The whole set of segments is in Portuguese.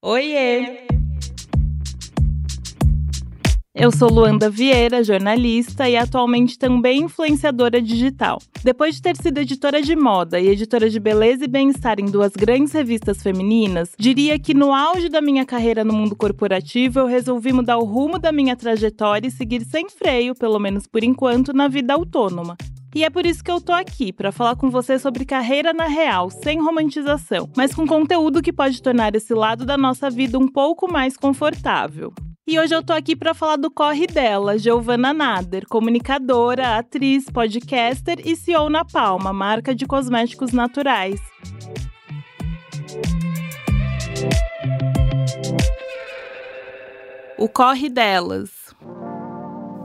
Oiê! Eu sou Luanda Vieira, jornalista e atualmente também influenciadora digital. Depois de ter sido editora de moda e editora de beleza e bem-estar em duas grandes revistas femininas, diria que no auge da minha carreira no mundo corporativo eu resolvi mudar o rumo da minha trajetória e seguir sem freio, pelo menos por enquanto, na vida autônoma. E é por isso que eu tô aqui, para falar com você sobre carreira na real, sem romantização, mas com conteúdo que pode tornar esse lado da nossa vida um pouco mais confortável. E hoje eu tô aqui para falar do corre dela, Giovanna Nader, comunicadora, atriz, podcaster e CEO na Palma, marca de cosméticos naturais. O corre delas.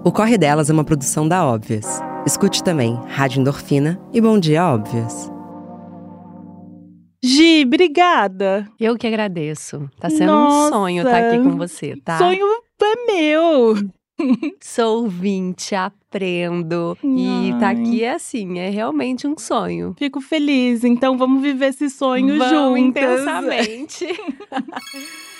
O Corre Delas é uma produção da Óbvias. Escute também Rádio Endorfina e Bom Dia Óbvias. Gi, obrigada. Eu que agradeço. Tá sendo Nossa. um sonho estar aqui com você, tá? Sonho é meu. Sou ouvinte, aprendo. E tá Ai. aqui é assim, é realmente um sonho. Fico feliz. Então vamos viver esse sonho Vamos juntas. intensamente.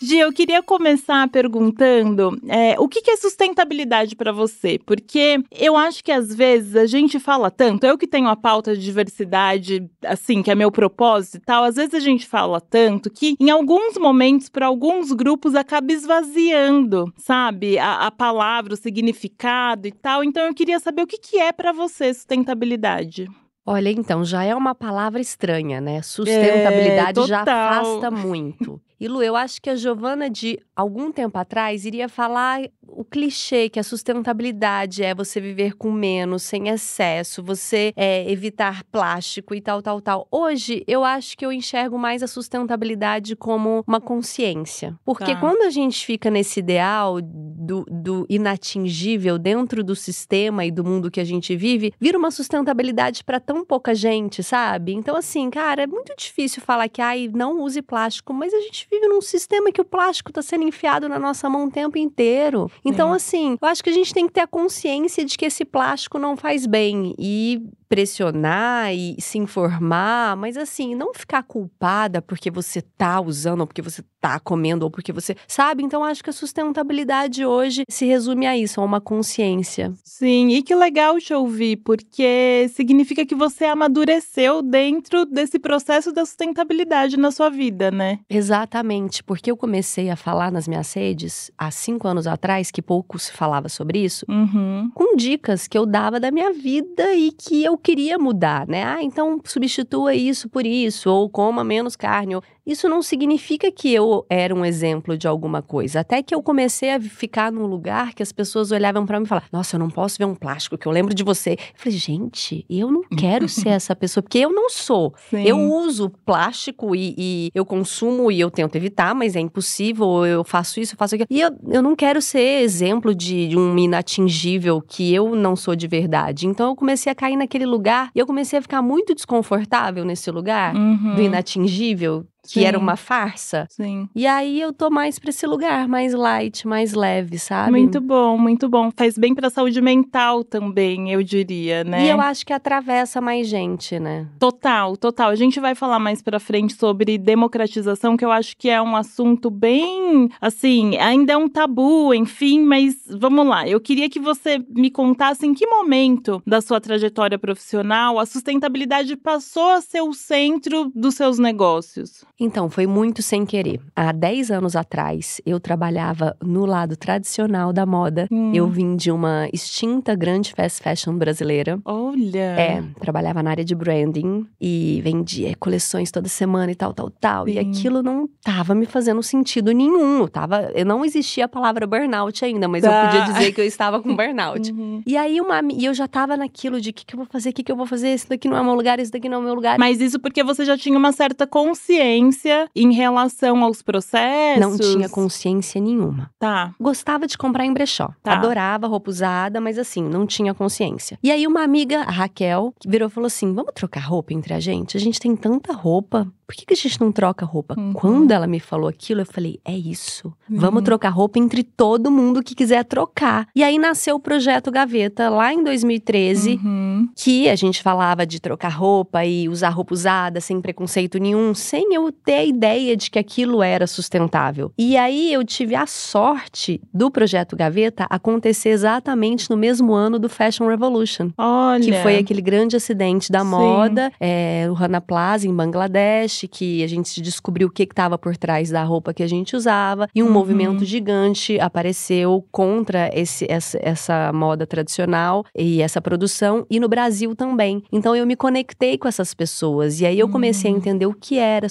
Gi, eu queria começar perguntando é, o que que é sustentabilidade para você? Porque eu acho que às vezes a gente fala tanto, eu que tenho a pauta de diversidade, assim, que é meu propósito e tal, às vezes a gente fala tanto que em alguns momentos, para alguns grupos, acaba esvaziando, sabe? A, a palavra, o significado e tal. Então eu queria saber o que, que é para você sustentabilidade. Olha, então, já é uma palavra estranha, né? Sustentabilidade já É, total. afasta muito. E Lu, eu acho que a Giovana de algum tempo atrás iria falar o clichê que a sustentabilidade é você viver com menos, sem excesso, você é, evitar plástico e tal, tal, tal. Hoje, eu acho que eu enxergo mais a sustentabilidade como uma consciência. Porque Tá. quando a gente fica nesse ideal do, do inatingível dentro do sistema e do mundo que a gente vive, vira uma sustentabilidade para tão pouca gente, sabe? Então, assim, cara, é muito difícil falar que, ai, não use plástico, mas a gente vive num sistema que o plástico tá sendo enfiado na nossa mão o tempo inteiro. Então, É. assim, eu acho que a gente tem que ter a consciência de que esse plástico não faz bem e pressionar e se informar, mas assim, não ficar culpada porque você tá usando, ou porque você tá comendo, ou porque você. Sabe? Então, acho que a sustentabilidade hoje se resume a isso, a uma consciência. Sim, e que legal te ouvir, porque significa que você amadureceu dentro desse processo da sustentabilidade na sua vida, né? Exatamente, porque eu comecei a falar nas minhas redes há cinco anos atrás, que pouco se falava sobre isso. Uhum. com dicas que eu dava da minha vida e que eu queria mudar, né? Ah, então substitua isso por isso, ou coma menos carne. Ou... Isso não significa que eu era um exemplo de alguma coisa. Até que eu comecei a ficar num lugar que as pessoas olhavam pra mim e falavam: Nossa, eu não posso ver um plástico, que eu lembro de você. Eu falei, gente, eu não quero ser essa pessoa, porque eu não sou. Sim. Eu uso plástico e, e eu consumo e eu tento evitar, mas é impossível, eu faço isso, eu faço aquilo. E eu, eu não quero ser exemplo de, de um inatingível que eu não sou de verdade. Então eu comecei a cair naquele lugar e eu comecei a ficar muito desconfortável nesse lugar Uhum. do inatingível, que Sim. era uma farsa. Sim. E aí eu tô mais pra esse lugar, mais light, mais leve, sabe? Muito bom, muito bom. Faz bem pra saúde mental também, eu diria, né? E eu acho que atravessa mais gente, né? Total, total. A gente vai falar mais pra frente sobre democratização, que eu acho que é um assunto bem, assim, ainda é um tabu, enfim, mas vamos lá. Eu queria que você me contasse em que momento da sua trajetória profissional a sustentabilidade passou a ser o centro dos seus negócios. Então, foi muito sem querer. Há 10 anos atrás, eu trabalhava no lado tradicional da moda. Hum. Eu vim de uma extinta grande fast fashion brasileira. Olha. É, trabalhava na área de branding e vendia coleções toda semana e tal, tal, tal. E Sim. aquilo não tava me fazendo sentido nenhum. Tava, eu não existia a palavra burnout ainda, mas Tá. eu podia dizer que eu estava com burnout. Uhum. E aí uma, e eu já tava naquilo de o que, que eu vou fazer, o que, que eu vou fazer, esse daqui não é meu lugar, esse daqui não é meu lugar. Mas isso porque você já tinha uma certa consciência em relação aos processos. Não tinha consciência nenhuma. Tá. Gostava de comprar em brechó. Tá. Adorava roupa usada, mas assim, não tinha consciência. E aí uma amiga, a Raquel, que virou e falou assim: vamos trocar roupa entre a gente? A gente tem tanta roupa. Por que, que a gente não troca roupa? Uhum. Quando ela me falou aquilo, eu falei: é isso. Vamos Uhum. trocar roupa entre todo mundo que quiser trocar. E aí nasceu o projeto Gaveta lá em 2013 Uhum. que a gente falava de trocar roupa e usar roupa usada sem preconceito nenhum, sem eu ter a ideia de que aquilo era sustentável. E aí eu tive a sorte do projeto Gaveta acontecer exatamente no mesmo ano do Fashion Revolution. Olha. Que foi aquele grande acidente da Sim. moda, é, o Rana Plaza, em Bangladesh, que a gente descobriu o que estava por trás da roupa que a gente usava. E um uhum. movimento gigante apareceu contra esse, essa, essa moda tradicional e essa produção. E no Brasil também. Então eu me conectei com essas pessoas. E aí eu comecei a uhum. entender o que era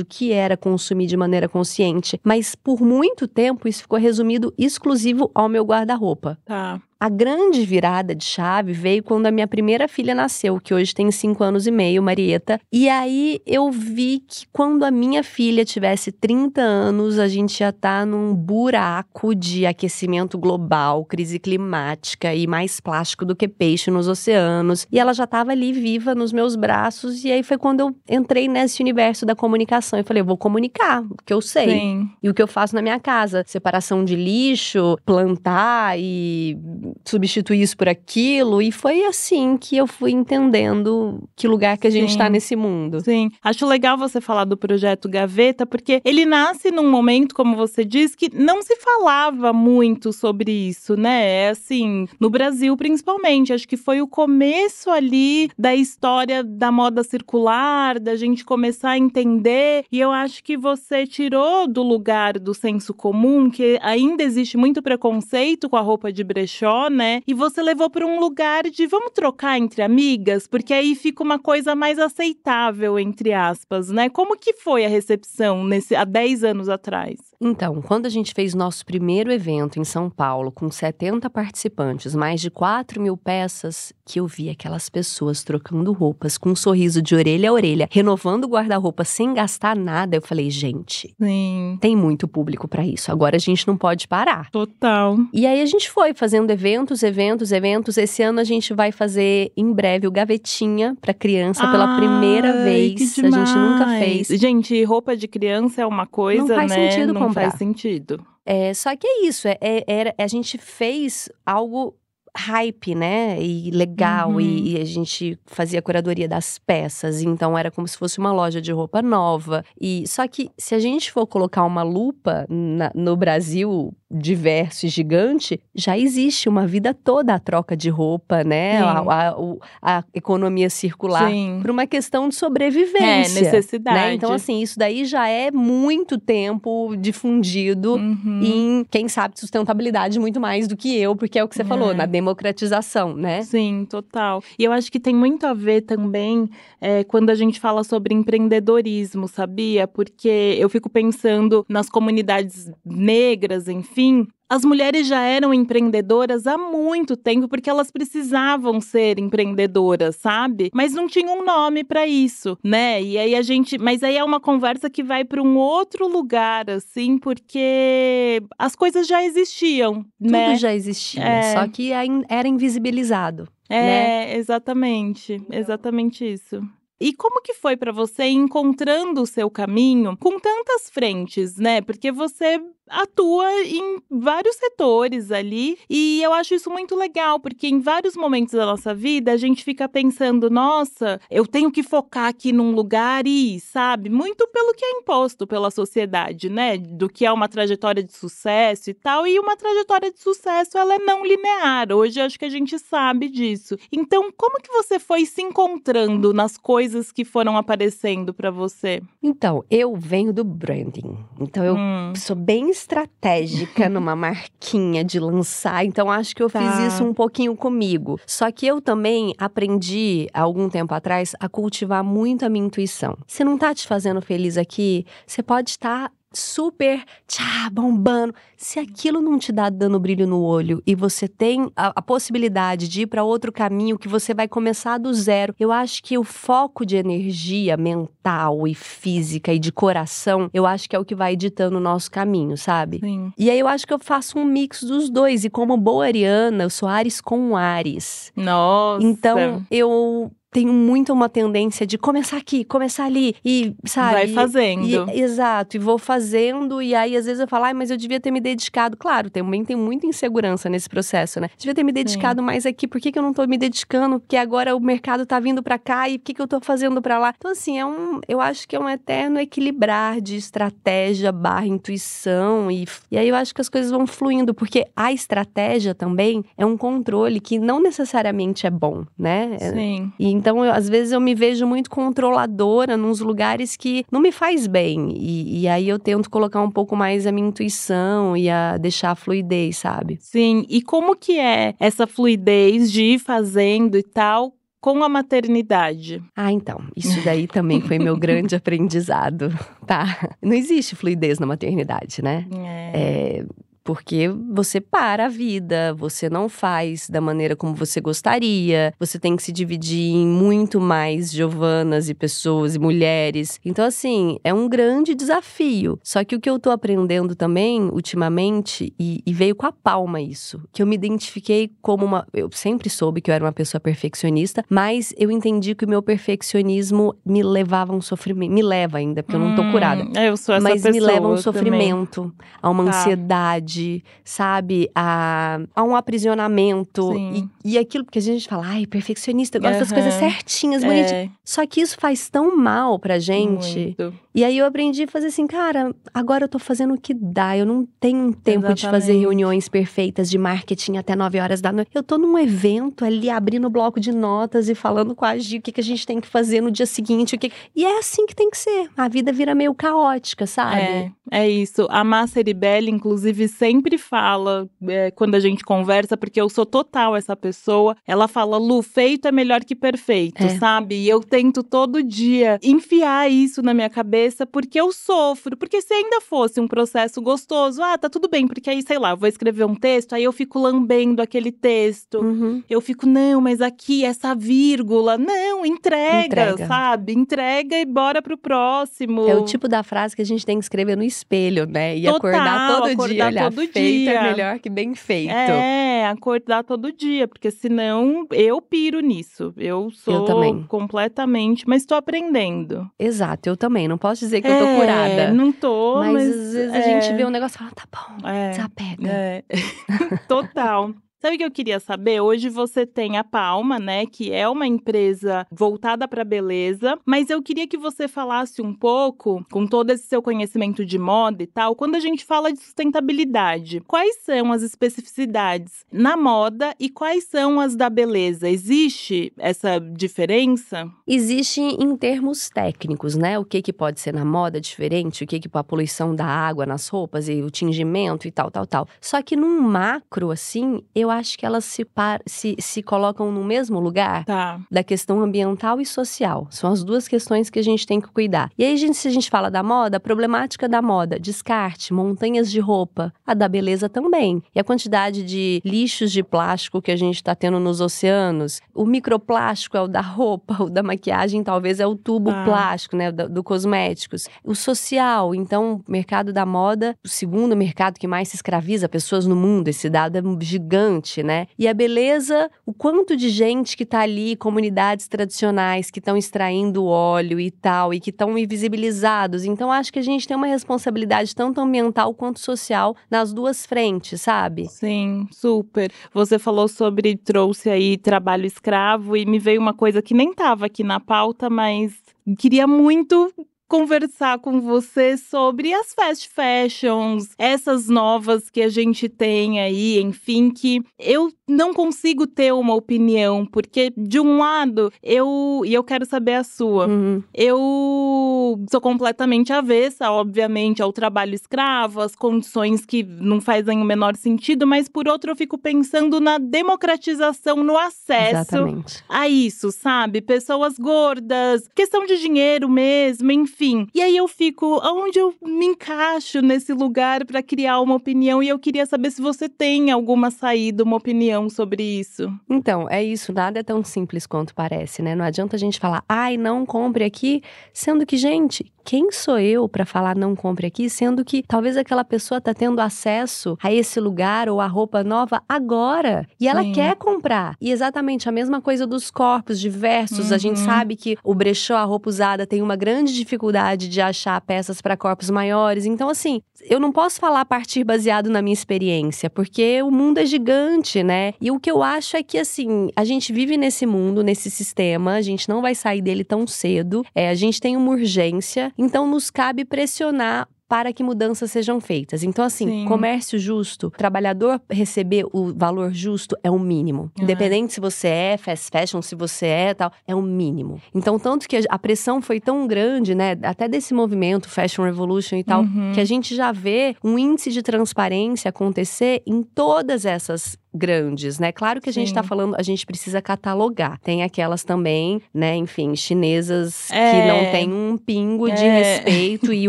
o que era consumir de maneira consciente. Mas por muito tempo isso ficou resumido exclusivo ao meu guarda-roupa. Tá. A grande virada de chave veio quando a minha primeira filha nasceu, que hoje tem cinco anos e meio, Marieta. E aí eu vi que quando a minha filha tivesse 30 anos, a gente ia estar tá num buraco de aquecimento global, crise climática e mais plástico do que peixe nos oceanos. E ela já estava ali viva nos meus braços. E aí foi quando eu entrei nesse universo da comunicação. Eu falei, vou comunicar o que eu sei Sim. e o que eu faço na minha casa: separação de lixo, plantar e substituir isso por aquilo. E foi assim que eu fui entendendo que lugar que a gente está nesse mundo. Sim. Acho legal você falar do projeto Gaveta, porque ele nasce num momento, como você diz, que não se falava muito sobre isso, né? É assim, no Brasil principalmente. Acho que foi o começo ali da história da moda circular, da gente começar a entender. E eu acho que você tirou do lugar do senso comum, que ainda existe muito preconceito com a roupa de brechó, né? E você levou para um lugar de vamos trocar entre amigas, porque aí fica uma coisa mais aceitável, entre aspas, né? Como que foi a recepção nesse há 10 anos atrás? Então, quando a gente fez nosso primeiro evento em São Paulo, com 70 participantes, mais de 4 mil peças, que eu vi aquelas pessoas trocando roupas com um sorriso de orelha a orelha, renovando o guarda-roupa sem gastar nada, eu falei, gente, Sim. tem muito público para isso. Agora a gente não pode parar. Total. E aí a gente foi fazendo eventos, eventos, eventos. Esse ano a gente vai fazer em breve o Gavetinha para criança Ai, pela primeira vez. a gente nunca fez. Gente, roupa de criança é uma coisa, não faz né? Sentido não comprar. faz sentido. É, só que é isso, é, é, a gente fez algo hype, né? E legal. Uhum. E, e, a gente fazia a curadoria das peças. Então era como se fosse uma loja de roupa nova. E só que se a gente for colocar uma lupa na, no Brasil diverso e gigante, já existe uma vida toda a troca de roupa, né? A, a, a, economia circular por uma questão de sobrevivência. É, necessidade. Né? Então, assim, isso daí já é muito tempo difundido uhum. em, quem sabe, sustentabilidade muito mais do que eu, porque é o que você é. falou, na democratização, né? Sim, total. E eu acho que tem muito a ver também é, quando a gente fala sobre empreendedorismo, sabia? Porque eu fico pensando nas comunidades negras, enfim enfim, as mulheres já eram empreendedoras há muito tempo porque elas precisavam ser empreendedoras, sabe? Mas não tinha um nome para isso, né? E aí a gente, mas aí é uma conversa que vai para um outro lugar assim, porque as coisas já existiam, Tudo né? já existia, é. só que era invisibilizado. É, né? exatamente, exatamente isso. E como que foi para você encontrando o seu caminho com tantas frentes, né? Porque você atua em vários setores ali e eu acho isso muito legal, porque em vários momentos da nossa vida a gente fica pensando, nossa, eu tenho que focar aqui num lugar e, sabe, muito pelo que é imposto pela sociedade, né, do que é uma trajetória de sucesso e tal, e uma trajetória de sucesso ela é não linear. Hoje acho que a gente sabe disso. Então, como que você foi se encontrando nas coisas que foram aparecendo para você? Então, eu venho do branding. Então eu hum. sou bem estratégica numa marquinha de lançar, então acho que eu tá. fiz isso um pouquinho comigo. Só que eu também aprendi, há algum tempo atrás, a cultivar muito a minha intuição. Se não tá te fazendo feliz aqui, você pode estar super tchá, bombando. Se aquilo não te dá dando brilho no olho e você tem a, a possibilidade de ir para outro caminho que você vai começar do zero, eu acho que o foco de energia mental e física e de coração, eu acho que é o que vai ditando o nosso caminho, sabe? Sim. E aí eu acho que eu faço um mix dos dois. E como boa ariana, eu sou Ares com Ares. Nossa! Então eu tenho muito uma tendência de começar aqui, começar ali e, sabe? Vai fazendo. E, exato, e vou fazendo e aí às vezes eu falo, ai, mas eu devia ter me dedicado. Claro, também tem muita insegurança nesse processo, né? Devia ter me dedicado Sim. mais aqui, por que, que eu não tô me dedicando? Porque agora o mercado tá vindo para cá e o que, que eu tô fazendo para lá? Então assim, é um, eu acho que é um eterno equilibrar de estratégia barra intuição e, e aí eu acho que as coisas vão fluindo, porque a estratégia também é um controle que não necessariamente é bom, né? Sim. E então, eu, às vezes eu me vejo muito controladora nos lugares que não me faz bem. E, e aí eu tento colocar um pouco mais a minha intuição e a deixar a fluidez, sabe? Sim. E como que é essa fluidez de ir fazendo e tal com a maternidade? Ah, então, isso daí também foi meu grande aprendizado, tá? Não existe fluidez na maternidade, né? É. é porque você para a vida, você não faz da maneira como você gostaria, você tem que se dividir em muito mais Giovanas e pessoas e mulheres. Então, assim, é um grande desafio. Só que o que eu tô aprendendo também, ultimamente, e, e veio com a palma isso, que eu me identifiquei como uma. Eu sempre soube que eu era uma pessoa perfeccionista, mas eu entendi que o meu perfeccionismo me levava a um sofrimento. Me leva ainda, porque hum, eu não tô hum, curada. Eu sou essa mas pessoa. Mas me leva a um sofrimento, também. a uma tá. ansiedade sabe, a, a um aprisionamento. E, e aquilo, porque a gente fala, ai, perfeccionista, gosta uhum. das coisas certinhas, bonitinhas. É. Só que isso faz tão mal pra gente. Muito. E aí eu aprendi a fazer assim, cara, agora eu tô fazendo o que dá. Eu não tenho tempo Exatamente. de fazer reuniões perfeitas de marketing até 9 horas da noite. Eu tô num evento ali, abrindo o bloco de notas e falando com a Gi o que, que a gente tem que fazer no dia seguinte. O que... E é assim que tem que ser. A vida vira meio caótica, sabe? É, é isso. A Márcia Ribelli, inclusive, sempre fala é, quando a gente conversa, porque eu sou total essa pessoa. Ela fala, Lu, feito é melhor que perfeito, é. sabe? E eu tento todo dia enfiar isso na minha cabeça, porque eu sofro. Porque se ainda fosse um processo gostoso, ah, tá tudo bem, porque aí, sei lá, eu vou escrever um texto, aí eu fico lambendo aquele texto. Uhum. Eu fico, não, mas aqui, essa vírgula. Não, entrega, entrega, sabe? Entrega e bora pro próximo. É o tipo da frase que a gente tem que escrever no espelho, né? E Total, acordar todo acordar dia. Olhar, todo feito dia. é melhor que bem feito. É, acordar todo dia, porque senão eu piro nisso. Eu sou eu completamente, mas tô aprendendo. Exato, eu também. Não posso dizer que é, eu tô é, curada. Não tô, mas, mas às vezes é. a gente vê um negócio e fala, tá bom, é, desapega. É. Total. Sabe o que eu queria saber? Hoje você tem a Palma, né, que é uma empresa voltada para beleza, mas eu queria que você falasse um pouco, com todo esse seu conhecimento de moda e tal, quando a gente fala de sustentabilidade, quais são as especificidades na moda e quais são as da beleza? Existe essa diferença? Existe em termos técnicos, né? O que que pode ser na moda diferente, o que que a poluição da água nas roupas e o tingimento e tal, tal, tal. Só que num macro assim, eu eu acho que elas se, par, se, se colocam no mesmo lugar tá. da questão ambiental e social. São as duas questões que a gente tem que cuidar. E aí, gente, se a gente fala da moda, a problemática da moda, descarte, montanhas de roupa, a da beleza também. E a quantidade de lixos de plástico que a gente está tendo nos oceanos, o microplástico é o da roupa, o da maquiagem talvez é o tubo ah. plástico, né, do, do cosméticos. O social, então, mercado da moda, o segundo mercado que mais se escraviza pessoas no mundo, esse dado é gigante né? E a beleza, o quanto de gente que tá ali, comunidades tradicionais que estão extraindo óleo e tal, e que estão invisibilizados. Então, acho que a gente tem uma responsabilidade tanto ambiental quanto social nas duas frentes, sabe? Sim, super. Você falou sobre, trouxe aí trabalho escravo, e me veio uma coisa que nem tava aqui na pauta, mas queria muito conversar com você sobre as fast fashions, essas novas que a gente tem aí, enfim, que eu não consigo ter uma opinião, porque de um lado, eu e eu quero saber a sua. Uhum. Eu sou completamente avessa, obviamente, ao trabalho escravo, às condições que não fazem o menor sentido, mas por outro eu fico pensando na democratização no acesso Exatamente. a isso, sabe? Pessoas gordas, questão de dinheiro mesmo, enfim enfim. E aí eu fico, aonde eu me encaixo nesse lugar para criar uma opinião? E eu queria saber se você tem alguma saída, uma opinião sobre isso. Então, é isso, nada é tão simples quanto parece, né? Não adianta a gente falar, ai, não compre aqui, sendo que, gente, quem sou eu para falar não compre aqui, sendo que talvez aquela pessoa tá tendo acesso a esse lugar ou a roupa nova agora e ela Sim. quer comprar. E exatamente a mesma coisa dos corpos diversos. A gente Uhum. sabe que o brechó, a roupa usada, tem uma grande dificuldade de achar peças para corpos maiores. Então, assim, eu não posso falar a partir baseado na minha experiência, porque o mundo é gigante, né? E o que eu acho é que, assim, a gente vive nesse mundo, nesse sistema, a gente não vai sair dele tão cedo. É, a gente tem uma urgência, então nos cabe pressionar para que mudanças sejam feitas. Então, assim, Sim. comércio justo, trabalhador receber o valor justo é o mínimo. É. Independente se você é fast fashion, se você é tal, é o mínimo. Então, tanto que a- a pressão foi tão grande, né, até desse movimento Fashion Revolution e tal, Uhum. que a gente já vê um índice de transparência acontecer em todas essas grandes, né? Claro que a gente Sim. tá falando, a gente precisa catalogar. Tem aquelas também, né, enfim, chinesas que É. não tem um pingo de É. respeito e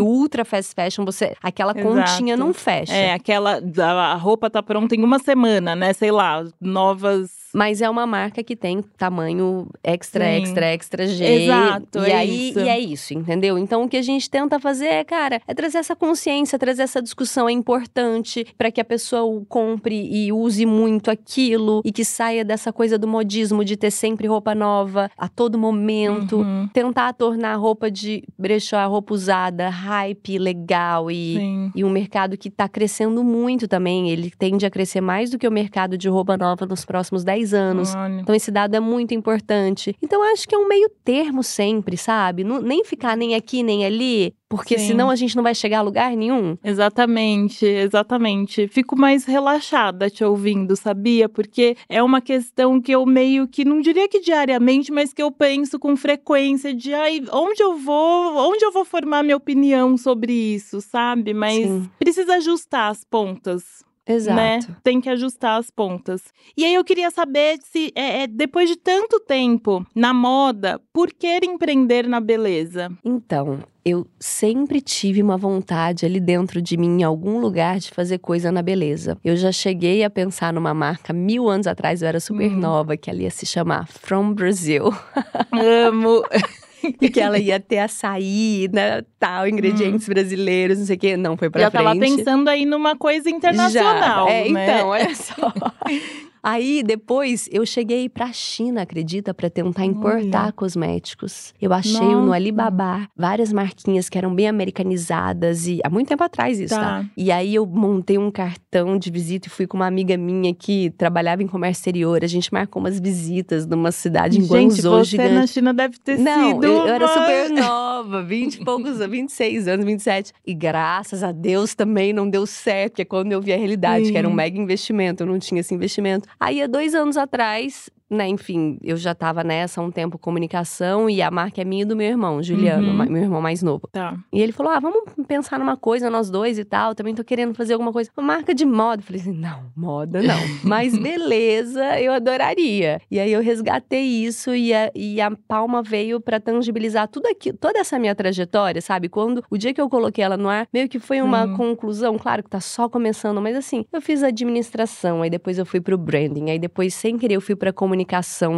ultra fast fashion, você aquela continha Exato. não fecha. É, aquela. A a roupa tá pronta em uma semana, né? Sei lá, novas. Mas é uma marca que tem tamanho extra, Sim. extra, extra G. Exato, e é aí, isso. E é isso, entendeu? Então o que a gente tenta fazer é, cara, é trazer essa consciência, trazer essa discussão. É importante para que a pessoa compre e use muito aquilo e que saia dessa coisa do modismo de ter sempre roupa nova a todo momento. Uhum, Tentar tornar a roupa de brechó, a roupa usada, hype, legal e. Sim. E um mercado que está crescendo muito também. Ele tende a crescer mais do que o mercado de roupa nova nos próximos 10 anos. Olha. Então, esse dado é muito importante. Então, acho que é um meio termo sempre, sabe? Não- nem ficar nem aqui, nem ali, porque Sim. senão a gente não vai chegar a lugar nenhum. Exatamente, exatamente. Fico mais relaxada te ouvindo, sabia? Porque é uma questão que eu meio que, não diria que diariamente, mas que eu penso com frequência de ai, onde eu vou, onde eu vou formar minha opinião sobre isso, sabe? Mas Sim. precisa ajustar as pontas. Exato. né? Tem que ajustar as pontas. E aí eu queria saber se, é, é, depois de tanto tempo na moda, por que empreender na beleza? Então, eu sempre tive uma vontade ali dentro de mim, em algum lugar, de fazer coisa na beleza. Eu já cheguei a pensar numa marca mil anos atrás, eu era super Hum. nova, que ela ia se chamar From Brazil. Amo. e que ela ia ter açaí, né, tal, ingredientes brasileiros, não sei o quê. Não foi pra Já frente. tava pensando aí numa coisa internacional, Já. É, né? então, olha só. Aí, depois, eu cheguei pra China, acredita? Pra tentar importar Olha. cosméticos. Eu achei no Nossa. Alibaba várias marquinhas que eram bem americanizadas e há muito tempo atrás isso, tá? Tá. E aí eu montei um cartão de visita e fui com uma amiga minha que trabalhava em comércio exterior. A gente marcou umas visitas numa cidade em Gente, Guangzou você gigante. na China deve ter Não, sido. eu, eu era super nova, 20 e poucos, 26 anos, 27. E graças a Deus também não deu certo, porque quando eu vi a realidade, que era um Sim. mega investimento, eu não tinha esse investimento. Aí, há dois anos atrás, né, enfim, eu já tava nessa há um tempo comunicação e a marca é minha e do meu irmão, Juliano, Uhum. meu irmão mais novo. Tá. E ele falou: ah, vamos pensar numa coisa, nós dois e tal. Também tô querendo fazer alguma coisa. Uma marca de moda. Eu falei assim: não, moda não. Mas beleza, eu adoraria. E aí eu resgatei isso e a, e a Palma veio pra tangibilizar tudo aquilo, toda essa minha trajetória, sabe? Quando o dia que eu coloquei ela no ar, meio que foi uma Sim. conclusão. Claro que tá só começando, mas assim, eu fiz administração, aí depois eu fui pro branding, aí depois, sem querer, eu fui pra comunicação,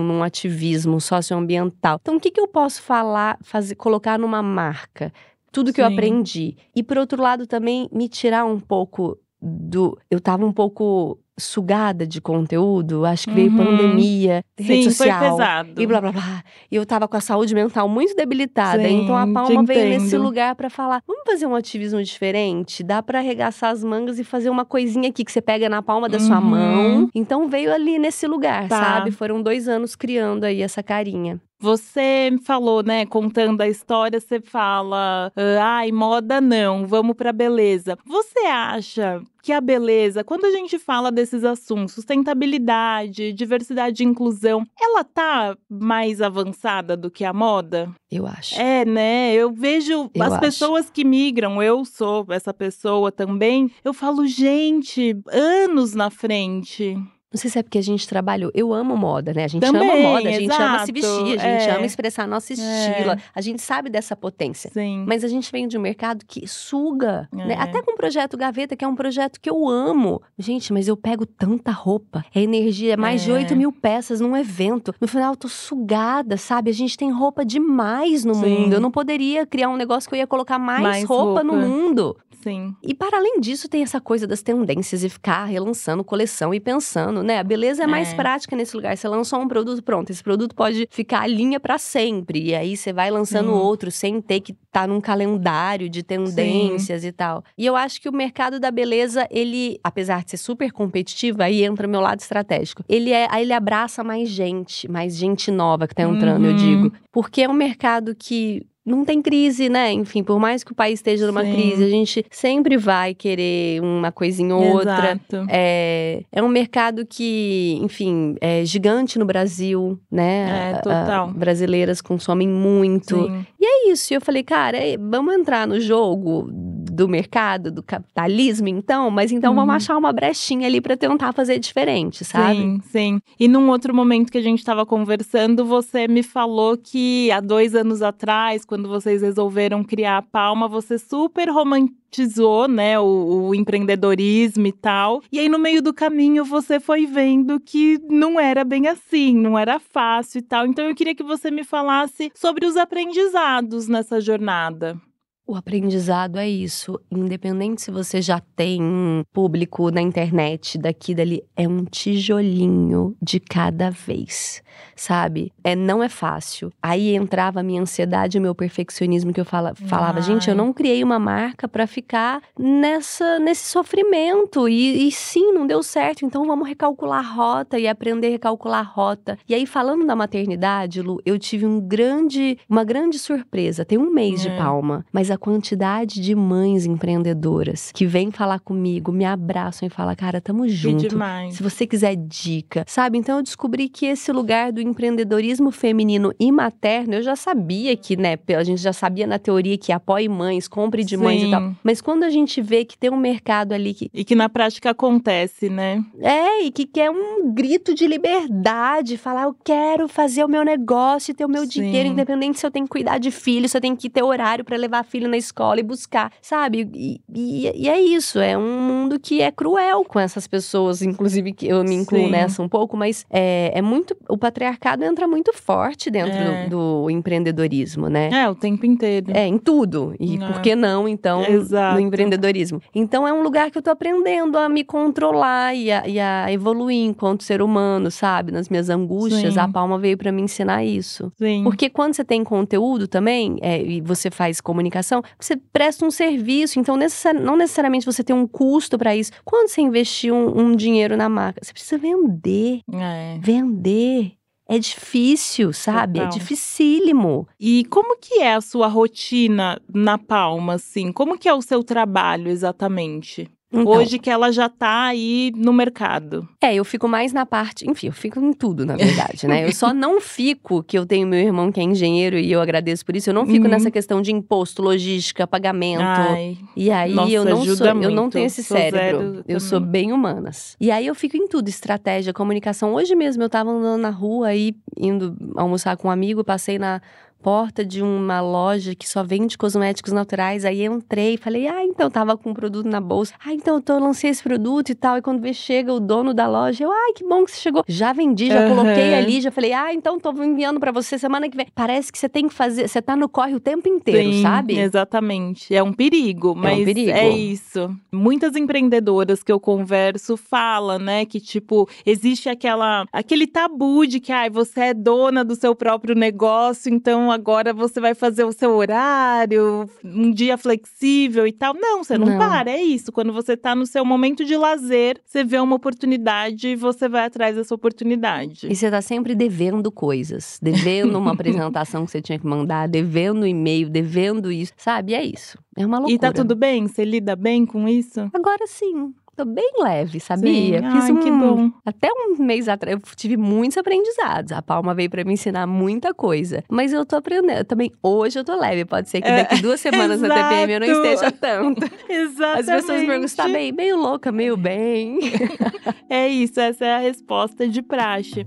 num ativismo socioambiental. Então, o que, que eu posso falar, fazer, colocar numa marca? tudo que eu Sim. aprendi. E por outro lado também me tirar um pouco do, eu tava um pouco sugada de conteúdo, acho que veio Uhum. pandemia, rede Sim, social. foi pesado. E blá blá blá. E eu tava com a saúde mental muito debilitada. Sim, então a Palma veio nesse lugar pra falar: vamos fazer um ativismo diferente? Dá pra arregaçar as mangas e fazer uma coisinha aqui que você pega na palma da sua Uhum. mão. Então veio ali nesse lugar, Tá. sabe? Foram dois anos criando aí essa carinha. Você falou, né, contando a história, você fala, ah, ai, moda não, vamos pra beleza. Você acha que a beleza, quando a gente fala desses assuntos, sustentabilidade, diversidade e inclusão, ela tá mais avançada do que a moda? Eu acho. É, né? Eu vejo Eu as acho. pessoas que migram, eu sou essa pessoa também. Eu falo, gente, anos na frente. Não sei se é porque a gente trabalhou. Eu amo moda, né? A gente Também, ama moda, a gente exato, ama se vestir, a gente é. ama expressar nosso estilo. A gente sabe dessa potência. Sim. Mas a gente vem de um mercado que suga, né? É. Até com o projeto Gaveta, que é um projeto que eu amo. Gente, mas eu pego tanta roupa. É energia, é mais de É. 8 mil peças num evento. No final, eu tô sugada, sabe? A gente tem roupa demais no Sim. mundo. Eu não poderia criar um negócio que eu ia colocar mais, Mais roupa, no roupa. mundo. Sim. E para além disso, tem essa coisa das tendências e ficar relançando coleção e pensando, né? A beleza é mais É. prática nesse lugar. Você lançou um produto, pronto. Esse produto pode ficar a linha para sempre. E aí você vai lançando Sim. outro sem ter que estar num calendário de tendências e tal. E eu acho que o mercado da beleza, ele, apesar de ser super competitivo, aí entra o meu lado estratégico. Ele é, aí ele abraça mais gente, mais gente nova que tá entrando, eu Uhum. digo. Porque é um mercado que não tem crise, né? Enfim, por mais que o país esteja numa Sim. crise, a gente sempre vai querer uma coisinha ou outra. Exato. É, é um mercado que, enfim, é gigante no Brasil, né? É, A- a- total. brasileiras consomem muito. Sim. E é isso. E eu falei, cara, é, vamos entrar no jogo do mercado, do capitalismo, então, mas então vamos Uhum. achar uma brechinha ali pra tentar fazer diferente, sabe? Sim, sim. E num outro momento que a gente estava conversando, você me falou que há dois anos atrás, quando vocês resolveram criar a Palma, você super romantizou, né, o, o empreendedorismo e tal. E aí, no meio do caminho, você foi vendo que não era bem assim, não era fácil e tal. Então, eu queria que você me falasse sobre os aprendizados nessa jornada. O aprendizado é isso. Independente se você já tem um público na internet, daqui dali, é um tijolinho de cada vez, sabe? É, não é fácil. Aí entrava a minha ansiedade o meu perfeccionismo que eu fala, falava, Ai. gente, eu não criei uma marca pra ficar nessa nesse sofrimento e, e sim, não deu certo. Então vamos recalcular a rota e aprender a recalcular a rota. E aí falando da maternidade, Lu, eu tive um grande, uma grande surpresa. Tem um mês de É. palma, mas a quantidade de mães empreendedoras que vêm falar comigo, me abraçam e falam, cara, tamo junto. demais. Se você quiser dica, sabe? Então eu descobri que esse lugar do empreendedorismo feminino e materno, eu já sabia que, né, a gente já sabia na teoria que apoie mães, compre de mães e tal. Sim. Mas quando a gente vê que tem um mercado ali que E que na prática acontece, né? é, e que quer um grito de liberdade, falar eu quero fazer o meu negócio e ter o meu Sim. dinheiro, independente se eu tenho que cuidar de filho, se eu tenho que ter horário pra levar filho na escola e buscar, sabe? E, e- e é isso, é um mundo que é cruel com essas pessoas, inclusive que eu me incluo Sim. nessa um pouco, mas é, é muito, o patriarcado entra muito forte dentro É. do, do empreendedorismo, né? É, o tempo inteiro. É, em tudo. E É. por que não, então, Exato. no empreendedorismo? Então, é um lugar que eu tô aprendendo a me controlar e a, e a evoluir enquanto ser humano, sabe? Nas minhas angústias, Sim. a Palma veio pra me ensinar isso. Sim. Porque quando você tem conteúdo também, é, e você faz comunicação, você presta um serviço. Então, necessari- não necessariamente você tem um custo pra isso. Quando você investir um, um dinheiro na marca, você precisa vender. É. Vender. É difícil, sabe? É Total. dificílimo. E como que é a sua rotina na Palma, assim? Como que é o seu trabalho exatamente? Então, Hoje que ela já tá aí no mercado. É, eu fico mais na parte. Enfim, eu fico em tudo, na verdade, né? Eu só não fico, que eu tenho meu irmão que é engenheiro e eu agradeço por isso, eu não fico Uhum. nessa questão de imposto, logística, pagamento. Ai, E aí Nossa, eu não sou, eu não muito. tenho esse Sou cérebro. Eu sou bem humanas. E aí eu fico em tudo, estratégia, comunicação. Hoje mesmo eu tava andando na rua aí, indo almoçar com um amigo, passei na porta de uma loja que só vende cosméticos naturais. Aí eu entrei e falei, ah, então tava com um produto na bolsa. Ah, então eu, tô, eu lancei esse produto e tal. E quando vê, chega o dono da loja, eu, ai, que bom que você chegou. Já vendi, já Aham. coloquei ali, já falei, ah, então tô enviando pra você semana que vem. Parece que você tem que fazer, você tá no corre o tempo inteiro, sim, sabe? Exatamente. É um perigo, mas perigo. é isso. Muitas empreendedoras que eu converso falam, né, que tipo, existe aquela aquele tabu de que ai, você é dona do seu próprio negócio, então agora você vai fazer o seu horário, um dia flexível e tal. Não, você não, Não. para, é isso. Quando você tá no seu momento de lazer, você vê uma oportunidade e você vai atrás dessa oportunidade. E você tá sempre devendo coisas. Devendo uma apresentação que você tinha que mandar, devendo e-mail, devendo isso. Sabe? É isso. É uma loucura. E tá tudo bem? Você lida bem com isso? Agora sim. Tô bem leve, sabia? Sim. Fiz Ai, um, que bom. Até um mês atrás, eu tive muitos aprendizados. A Palma veio pra me ensinar muita coisa. Mas eu tô aprendendo. Também hoje eu tô leve. Pode ser que É, daqui duas semanas na TPM eu não esteja tanto. Exatamente. As pessoas me perguntam, você tá bem? Meio louca, meio bem. É isso, essa é a resposta de praxe.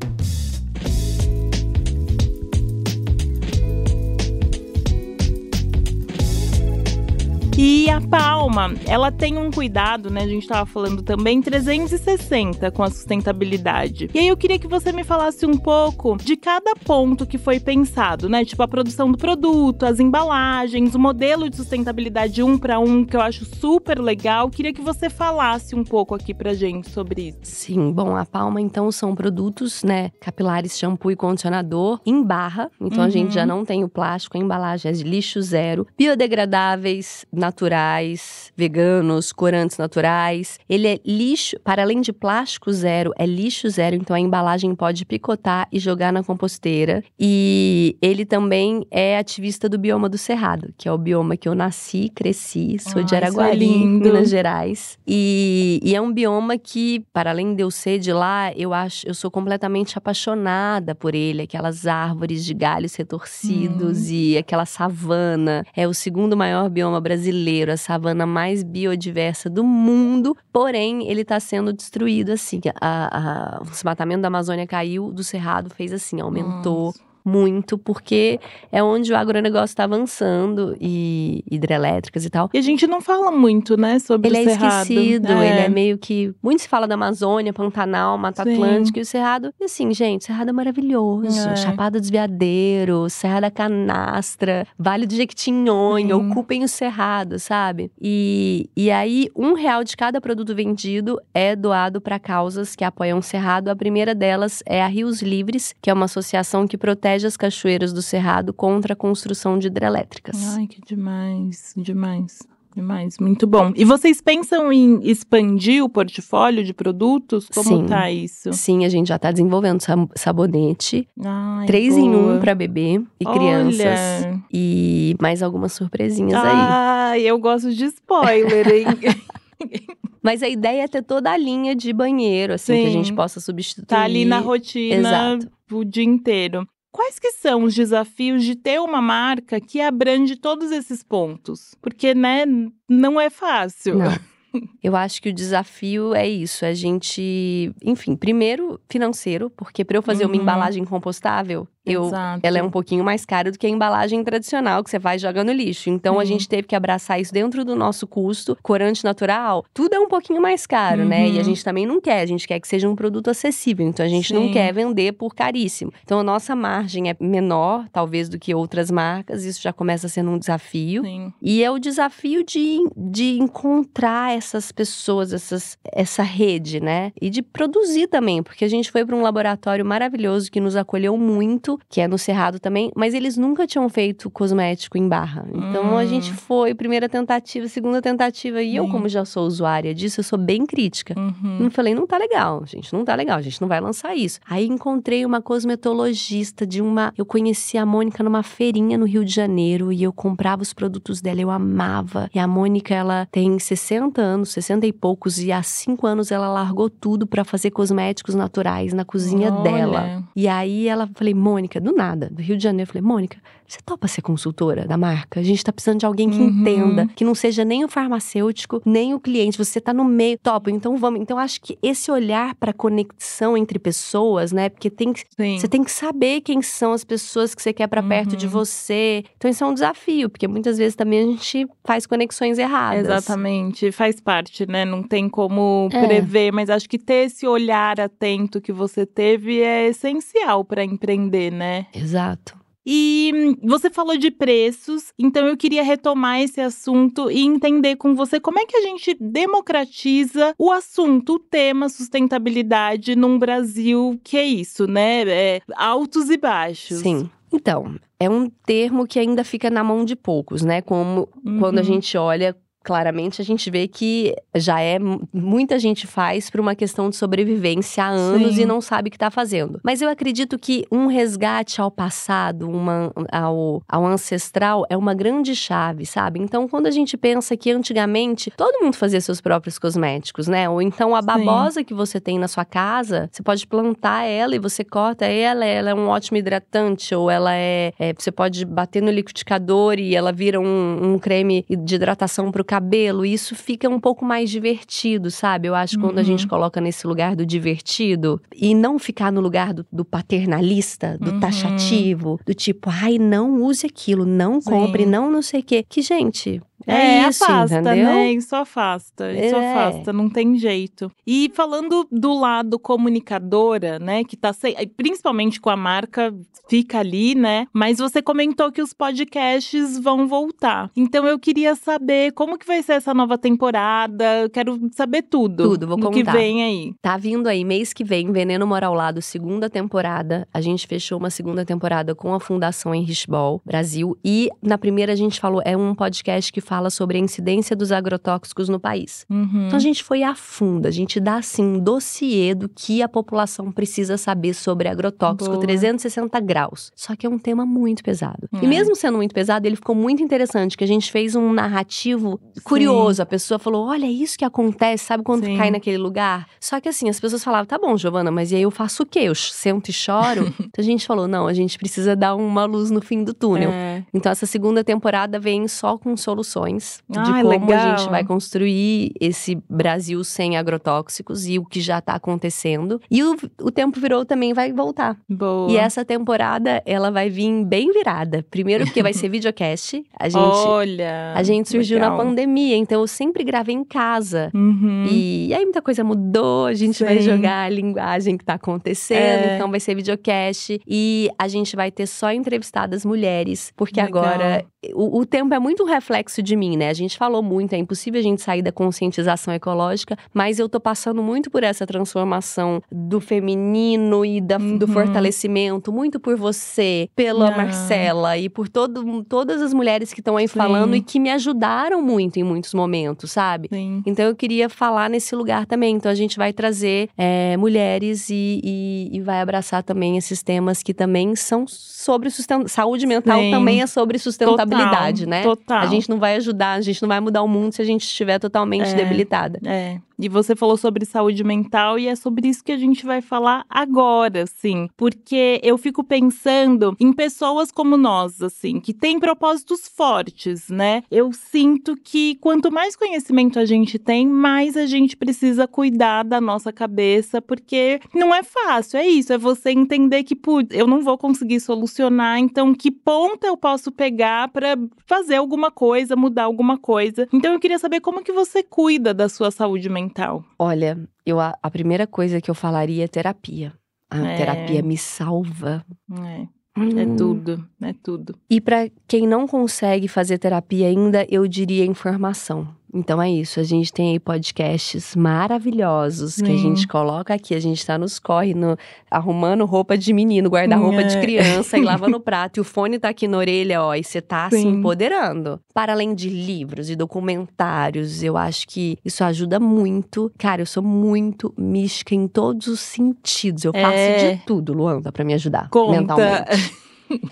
E a palma, ela tem um cuidado, né? A gente tava falando também 360 com a sustentabilidade. E aí eu queria que você me falasse um pouco de cada ponto que foi pensado, né? Tipo a produção do produto, as embalagens, o modelo de sustentabilidade um para um, que eu acho super legal. Queria que você falasse um pouco aqui pra gente sobre isso. Sim, bom, a Palma então são produtos, né, capilares, shampoo e condicionador em barra. Então a gente Uhum. já não tem o plástico, a embalagem é de lixo zero, biodegradáveis, naturais, veganos, corantes naturais. Ele é lixo, para além de plástico zero, é lixo zero, então a embalagem pode picotar e jogar na composteira. E ele também é ativista do bioma do Cerrado, que é o bioma que eu nasci, cresci, sou de Ah, isso é Araguari, lindo. Minas Gerais. E, e é um bioma que, para além de eu ser de lá, eu acho, eu sou completamente apaixonada por ele. Aquelas árvores de galhos retorcidos e aquela savana. É o segundo maior bioma brasileiro, a savana mais biodiversa do mundo. Porém, ele está sendo destruído assim. A- a- o desmatamento da Amazônia caiu, do Cerrado fez assim, aumentou Nossa. Muito, porque é onde o agronegócio está avançando e hidrelétricas e tal. E a gente não fala muito, né, sobre Ele o é Cerrado. esquecido, ele é meio que. Muito se fala da Amazônia, Pantanal, Mata Sim. Atlântica e o Cerrado. E assim, gente, o Cerrado é maravilhoso. É. Chapada dos Veadeiros, Serra da Canastra, Vale do Jequitinhonha, Sim. ocupem o Cerrado, sabe? E, e aí, um real de cada produto vendido é doado para causas que apoiam o Cerrado. A primeira delas é a Rios Livres, que é uma associação que protege as cachoeiras do Cerrado contra a construção de hidrelétricas. Ai, que demais, demais. Demais, muito bom. E vocês pensam em expandir o portfólio de produtos? Como Sim. tá isso? Sim, a gente já tá desenvolvendo sab- sabonete, Ai, três em boa. um para bebê e crianças. Olha. E mais algumas surpresinhas aí. Ai, eu gosto de spoiler, hein? Mas a ideia é ter toda a linha de banheiro, assim, que a Sim. gente possa substituir. tá ali na rotina Exato. o dia inteiro. Quais que são os desafios de ter uma marca que abrange todos esses pontos? Porque, né, não é fácil. Não. Eu acho que o desafio é isso, é a gente, enfim, primeiro financeiro, porque para eu fazer uma Uhum. embalagem compostável, eu Exato. ela é um pouquinho mais cara do que a embalagem tradicional que você vai jogando lixo. Então a Sim. gente teve que abraçar isso dentro do nosso custo. Corante natural, tudo é um pouquinho mais caro, né? E a Uhum. gente também não quer, a gente quer que seja um produto acessível. Então a gente não Sim. quer vender por caríssimo. Então a nossa margem é menor, talvez, do que outras marcas. Isso já começa sendo um desafio. Sim. E é o desafio de, de encontrar essas pessoas, essas, essa rede, né? E de produzir também, porque a gente foi para um laboratório maravilhoso que nos acolheu muito, que é no Cerrado também, mas eles nunca tinham feito cosmético em barra. Então a Hum. gente foi, primeira tentativa, segunda tentativa, e eu, como já sou usuária disso, eu sou bem crítica. Uhum. Não falei, não tá legal, gente, não tá legal, a gente não vai lançar isso. Aí encontrei uma cosmetologista de uma. Eu conheci a Mônica numa feirinha no Rio de Janeiro e eu comprava os produtos dela, eu amava. E a Mônica, ela tem 60 anos, 60 e poucos, e há 5 anos ela largou tudo pra fazer cosméticos naturais na cozinha Olha. dela. E aí ela falei, Mônica, do nada, do Rio de Janeiro, eu falei, Mônica, você topa ser consultora da marca? A gente tá precisando de alguém que Uhum. entenda, que não seja nem o farmacêutico, nem o cliente. Você tá no meio, topa, então vamos. Então acho que esse olhar pra conexão entre pessoas, né? Porque tem que Sim. você tem que saber quem são as pessoas que você quer pra perto de Uhum. você. Então isso é um desafio, porque muitas vezes também a gente faz conexões erradas. Exatamente, faz parte, né? Não tem como É. prever, mas acho que ter esse olhar atento que você teve é essencial para empreender, né? Exato. E você falou de preços, então eu queria retomar esse assunto e entender com você como é que a gente democratiza o assunto, o tema sustentabilidade num Brasil que é isso, né? É, altos e baixos. Sim. Então, é um termo que ainda fica na mão de poucos, né? Como quando a Uhum. gente olha claramente a gente vê que já é muita gente faz por uma questão de sobrevivência há anos Sim. e não sabe o que está fazendo. Mas eu acredito que um resgate ao passado, uma, ao, ao ancestral, é uma grande chave, sabe? Então, quando a gente pensa que antigamente todo mundo fazia seus próprios cosméticos, né? Ou então a Sim. babosa que você tem na sua casa, você pode plantar ela e você corta ela, ela é um ótimo hidratante, ou ela é. é, você pode bater no liquidificador e ela vira um, um creme de hidratação pro cabelo. Isso fica um pouco mais divertido, sabe? Eu acho que quando a Uhum. gente coloca nesse lugar do divertido e não ficar no lugar do, do paternalista, do Uhum. taxativo, do tipo, ai, não use aquilo, não compre, Sim. não não sei o quê. Que, gente. É, É, isso, afasta, entendeu? né? Isso afasta, isso É. afasta, não tem jeito. E falando do lado comunicadora, né, que tá se... principalmente com a marca, fica ali, né? Mas você comentou que os podcasts vão voltar. Então eu queria saber como que vai ser essa nova temporada, eu quero saber tudo. Tudo, vou do que contar. vem aí. Tá vindo aí mês que vem, Veneno Mora ao Lado, segunda temporada. A gente fechou uma segunda temporada com a Fundação Henrich Ball Brasil. E na primeira a gente falou, é um podcast que fala sobre a incidência dos agrotóxicos no país. Uhum. Então a gente foi a fundo, a gente dá assim um dossiê do que a população precisa saber sobre agrotóxico Boa. 360 graus. Só que é um tema muito pesado. É. E mesmo sendo muito pesado, ele ficou muito interessante, que a gente fez um narrativo curioso. A pessoa falou: "Olha, é isso que acontece, sabe quando Sim. cai naquele lugar?". Só que assim, as pessoas falavam: "Tá bom, Giovana, mas e aí eu faço o quê? Eu sento e choro?". então a gente falou: "Não, a gente precisa dar uma luz no fim do túnel". É. Então, essa segunda temporada vem só com soluções de Ai, como legal. a gente vai construir esse Brasil sem agrotóxicos e o que já tá acontecendo. E o, o tempo virou também vai voltar. Boa. E essa temporada, ela vai vir bem virada. Primeiro, porque vai ser videocast. A gente, Olha. a gente surgiu legal. na pandemia, então eu sempre gravei em casa. Uhum. E aí muita coisa mudou, a gente vai Sim. jogar a linguagem que tá acontecendo, É. então vai ser videocast e a gente vai ter só entrevistadas mulheres, porque Legal. agora o, o tempo é muito um reflexo de mim, né? A gente falou muito, é impossível a gente sair da conscientização ecológica, mas eu tô passando muito por essa transformação do feminino e da- do Uhum. fortalecimento, muito por você, pela Ah. Marcela e por todo, todas as mulheres que estão aí Sim. falando e que me ajudaram muito em muitos momentos, sabe? Sim. Então eu queria falar nesse lugar também. Então a gente vai trazer é, mulheres e, e- e vai abraçar também esses temas que também são sobre susten- saúde mental, Sim. também é sobre sustentabilidade, Total, né? Total. A gente não vai ajudar, a gente não vai mudar o mundo se a gente estiver totalmente É. debilitada. É. E você falou sobre saúde mental e é sobre isso que a gente vai falar agora, assim. Porque eu fico pensando em pessoas como nós, assim, que têm propósitos fortes, né? Eu sinto que quanto mais conhecimento a gente tem, mais a gente precisa cuidar da nossa cabeça, porque não é fácil, é isso, é você entender que, putz, eu não vou conseguir solucionar, então que ponta eu posso pegar pra fazer alguma coisa, mudar alguma coisa. Então eu queria saber como que você cuida da sua saúde mental. Olha, eu, a, a primeira coisa que eu falaria é terapia. A É. terapia me salva. É, é Hum. tudo, é tudo. E para quem não consegue fazer terapia ainda, eu diria informação. Então é isso, a gente tem aí podcasts maravilhosos que a Sim. gente coloca aqui, a gente tá nos corre, no- arrumando roupa de menino, guarda-roupa de É. criança e lavando prato, e o fone tá aqui na orelha, ó, e você tá se Sim. empoderando. Para além de livros e documentários, eu acho que isso ajuda muito. Cara, eu sou muito mística em todos os sentidos. Eu faço É. de tudo, Luanda, pra me ajudar Conta. mentalmente.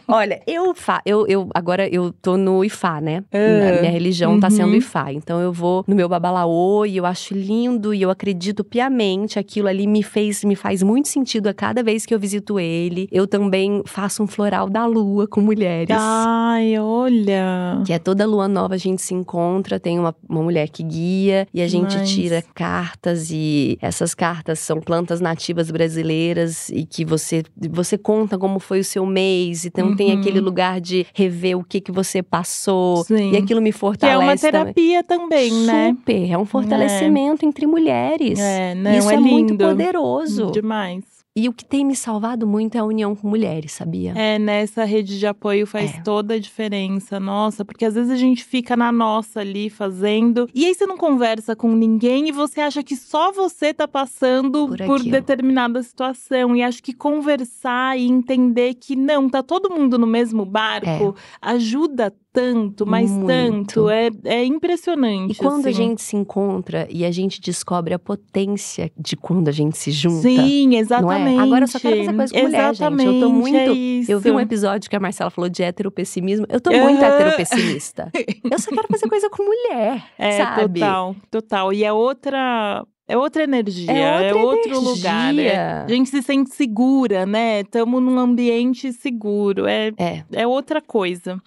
Olha, eu, fa eu, eu agora eu tô no Ifá, né? Ah, A minha religião tá sendo uhum. Ifá. Então eu vou no meu babalaô e eu acho lindo e eu acredito piamente. Aquilo ali me fez, me faz muito sentido a cada vez que eu visito ele. Eu também faço um floral da lua com mulheres. Ai, olha. Que é toda lua nova, a gente se encontra, tem uma, uma mulher que guia e a gente Nice. tira cartas e essas cartas são plantas nativas brasileiras e que você você conta como foi o seu mês, então tem Uhum. aquele lugar de rever o que que você passou Sim. e aquilo me Que fortalece é uma também. terapia também, né? Super, é um fortalecimento entre mulheres. É, não, Isso é, é, muito lindo. poderoso. Demais. E o que tem me salvado muito é a união com mulheres, sabia? É, nessa rede de apoio faz É. toda a diferença. Nossa, porque às vezes a gente fica na nossa ali fazendo. E aí você não conversa com ninguém e você acha que só você tá passando Por por, determinada situação. E acho que conversar e entender que não, tá todo mundo no mesmo barco É. ajuda tanto, mas Muito. tanto. É, é impressionante. E quando a assim. gente se encontra e a gente descobre a potência de quando a gente se junta. Sim, exatamente. Agora eu só quero fazer coisa com mulher, gente. Eu tô Exatamente, muito- é isso. Eu vi um episódio que a Marcela falou de heteropessimismo. Eu tô muito Aham. heteropessimista. Eu só quero fazer coisa com mulher, É, sabe? total, total. E é outra. É outra energia, É outra outro lugar. é. energia. A gente se sente segura, né? Estamos num ambiente seguro. É, É. é outra coisa.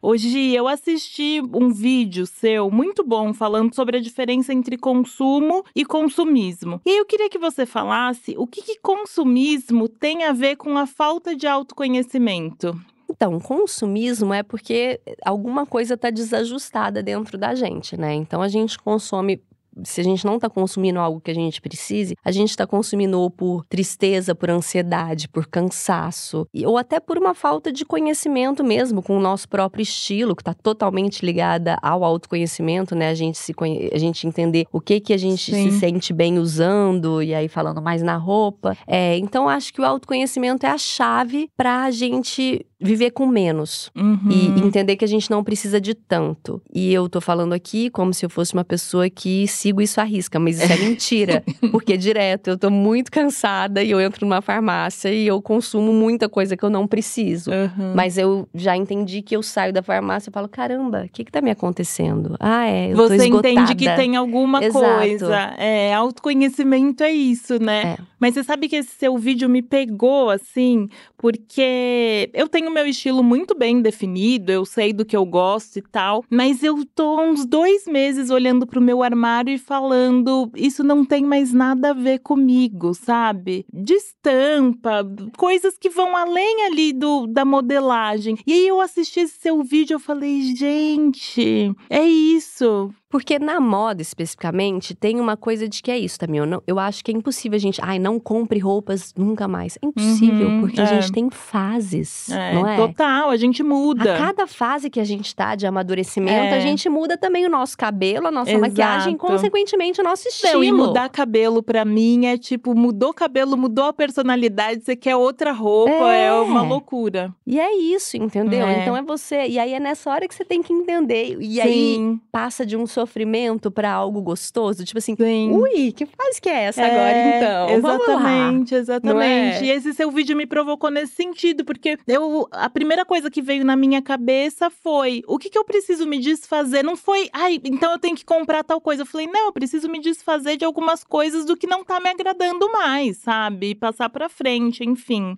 Hoje eu assisti um vídeo seu muito bom falando sobre a diferença entre consumo e consumismo. E eu queria que você falasse o que, que consumismo tem a ver com a falta de autoconhecimento. Então, consumismo é porque alguma coisa tá desajustada dentro da gente, né? Então a gente consome. Se a gente não tá consumindo algo que a gente precise, a gente tá consumindo ou por tristeza, por ansiedade, por cansaço, ou até por uma falta de conhecimento mesmo com o nosso próprio estilo, que tá totalmente ligada ao autoconhecimento, né? A gente se conhe... a gente entender o que que a gente Sim. se sente bem usando, e aí falando mais na roupa. É, então acho que o autoconhecimento é a chave pra gente viver com menos. Uhum. E entender que a gente não precisa de tanto. E eu tô falando aqui como se eu fosse uma pessoa que sigo isso à risca, mas isso é mentira. porque direto eu tô muito cansada e eu entro numa farmácia e eu consumo muita coisa que eu não preciso. Uhum. Mas eu já entendi que eu saio da farmácia e falo: caramba, o que que tá me acontecendo? Ah, é, eu tô Você entende esgotada. que tem alguma Exato. coisa. É, autoconhecimento é isso, né? É. Mas você sabe que esse seu vídeo me pegou, assim, porque eu tenho meu estilo muito bem definido, eu sei do que eu gosto e tal, mas eu tô uns dois meses olhando pro meu armário e falando: isso não tem mais nada a ver comigo, sabe? De estampa, coisas que vão além ali do, da modelagem. E aí eu assisti esse seu vídeo eu falei: gente, é isso. Porque na moda, especificamente, tem uma coisa de que é isso também. Eu, não, eu acho que é impossível a gente. Ai, não compre roupas nunca mais. É impossível, Uhum, porque a é. gente tem fases, É, não é? total, a gente muda. A cada fase que a gente tá de amadurecimento, É. a gente muda também o nosso cabelo, a nossa Exato. maquiagem, consequentemente o nosso estilo. Não, e mudar cabelo pra mim é tipo, mudou cabelo, mudou a personalidade, você quer outra roupa, é, É. uma loucura. E é isso, entendeu? É. Então é você. E aí é nessa hora que você tem que entender. E aí Sim, passa de um sofrimento pra algo gostoso. Tipo assim, sim. ui, que fase que é essa É, agora então? Exatamente, exatamente. É? E esse seu vídeo me provocou nesse sentido, porque eu a primeira coisa que veio na minha cabeça foi: o que, que eu preciso me desfazer? Não foi, ai, então eu tenho que comprar tal coisa. Eu falei, não, eu preciso me desfazer de algumas coisas do que não tá me agradando mais, sabe? E passar pra frente, enfim.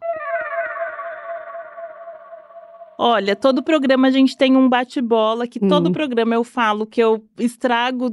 Olha, todo programa a gente tem um bate-bola, que todo Hum. programa eu falo que eu estrago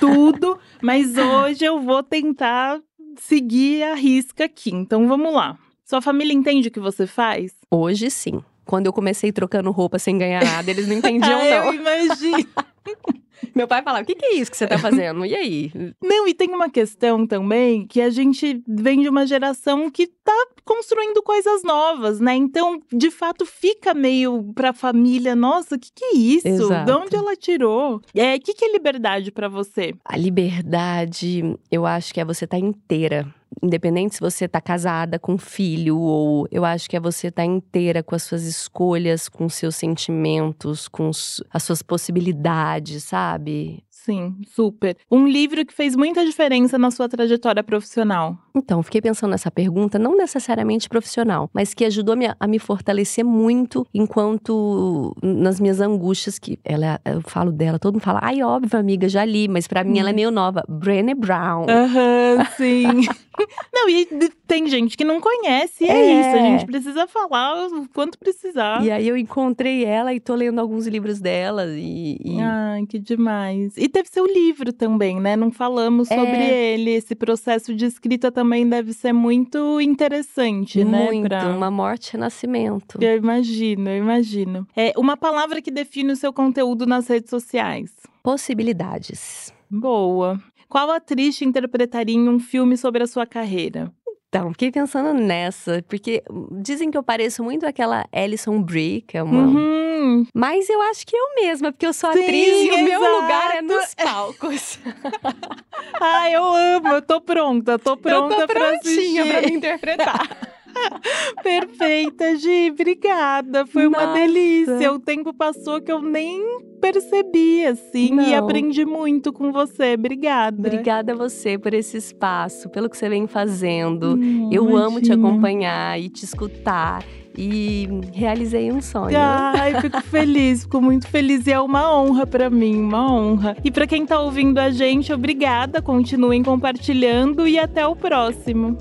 tudo, mas hoje eu vou tentar seguir a risca aqui. Então vamos lá. Sua família entende o que você faz? Hoje sim. Quando eu comecei trocando roupa sem ganhar nada, eles não entendiam, Ah, não. eu imagino. Meu pai falava: o que, que é isso que você tá fazendo? E aí? Não, e tem uma questão também que a gente vem de uma geração que tá construindo coisas novas, né? Então, de fato, fica meio pra família, nossa, o que, que é isso? Exato. De onde ela tirou? É, o que, que é liberdade pra você? A liberdade, eu acho que é você estar inteira. Independente se você tá casada com filho, ou eu acho que é você estar inteira com as suas escolhas, com seus sentimentos, com as suas possibilidades, sabe? Sim, super. Um livro que fez muita diferença na sua trajetória profissional. Então, fiquei pensando nessa pergunta, não necessariamente profissional, mas que ajudou a me, a me fortalecer muito enquanto nas minhas angústias, que ela, eu falo dela, todo mundo fala, ai, óbvio, amiga, já li, mas pra mim ela é meio nova. Brené Brown. Aham, sim. não, e tem gente que não conhece, e é, É. isso. A gente precisa falar o quanto precisar. E aí eu encontrei ela e tô lendo alguns livros dela e, e- Ai, que demais. E teve seu livro também, né? Não falamos sobre É. ele. Esse processo de escrita também deve ser muito interessante, né? muito, pra- uma morte e renascimento. Eu imagino, eu imagino. É uma palavra que define o seu conteúdo nas redes sociais. Possibilidades. Boa. Qual atriz te interpretaria em um filme sobre a sua carreira? Então, fiquei pensando nessa, porque dizem que eu pareço muito aquela Alison Brie, que é uma. Uhum. Mas eu acho que eu mesma, porque eu sou Sim, atriz e o meu lugar é nos palcos. Ai, eu amo, eu tô pronta, tô pronta eu tô pra prontinha assistir. pra me interpretar. Perfeita, Gi. Obrigada. Foi uma Nossa. delícia. O tempo passou que eu nem percebi, assim, e Não. aprendi muito com você. Obrigada. Obrigada a você por esse espaço, pelo que você vem fazendo. Hum, Eu amo te imagina. acompanhar e te escutar. E realizei um sonho. Ai, fico feliz, fico muito feliz e é uma honra pra mim, uma honra. E pra quem tá ouvindo a gente, obrigada, continuem compartilhando e até o próximo.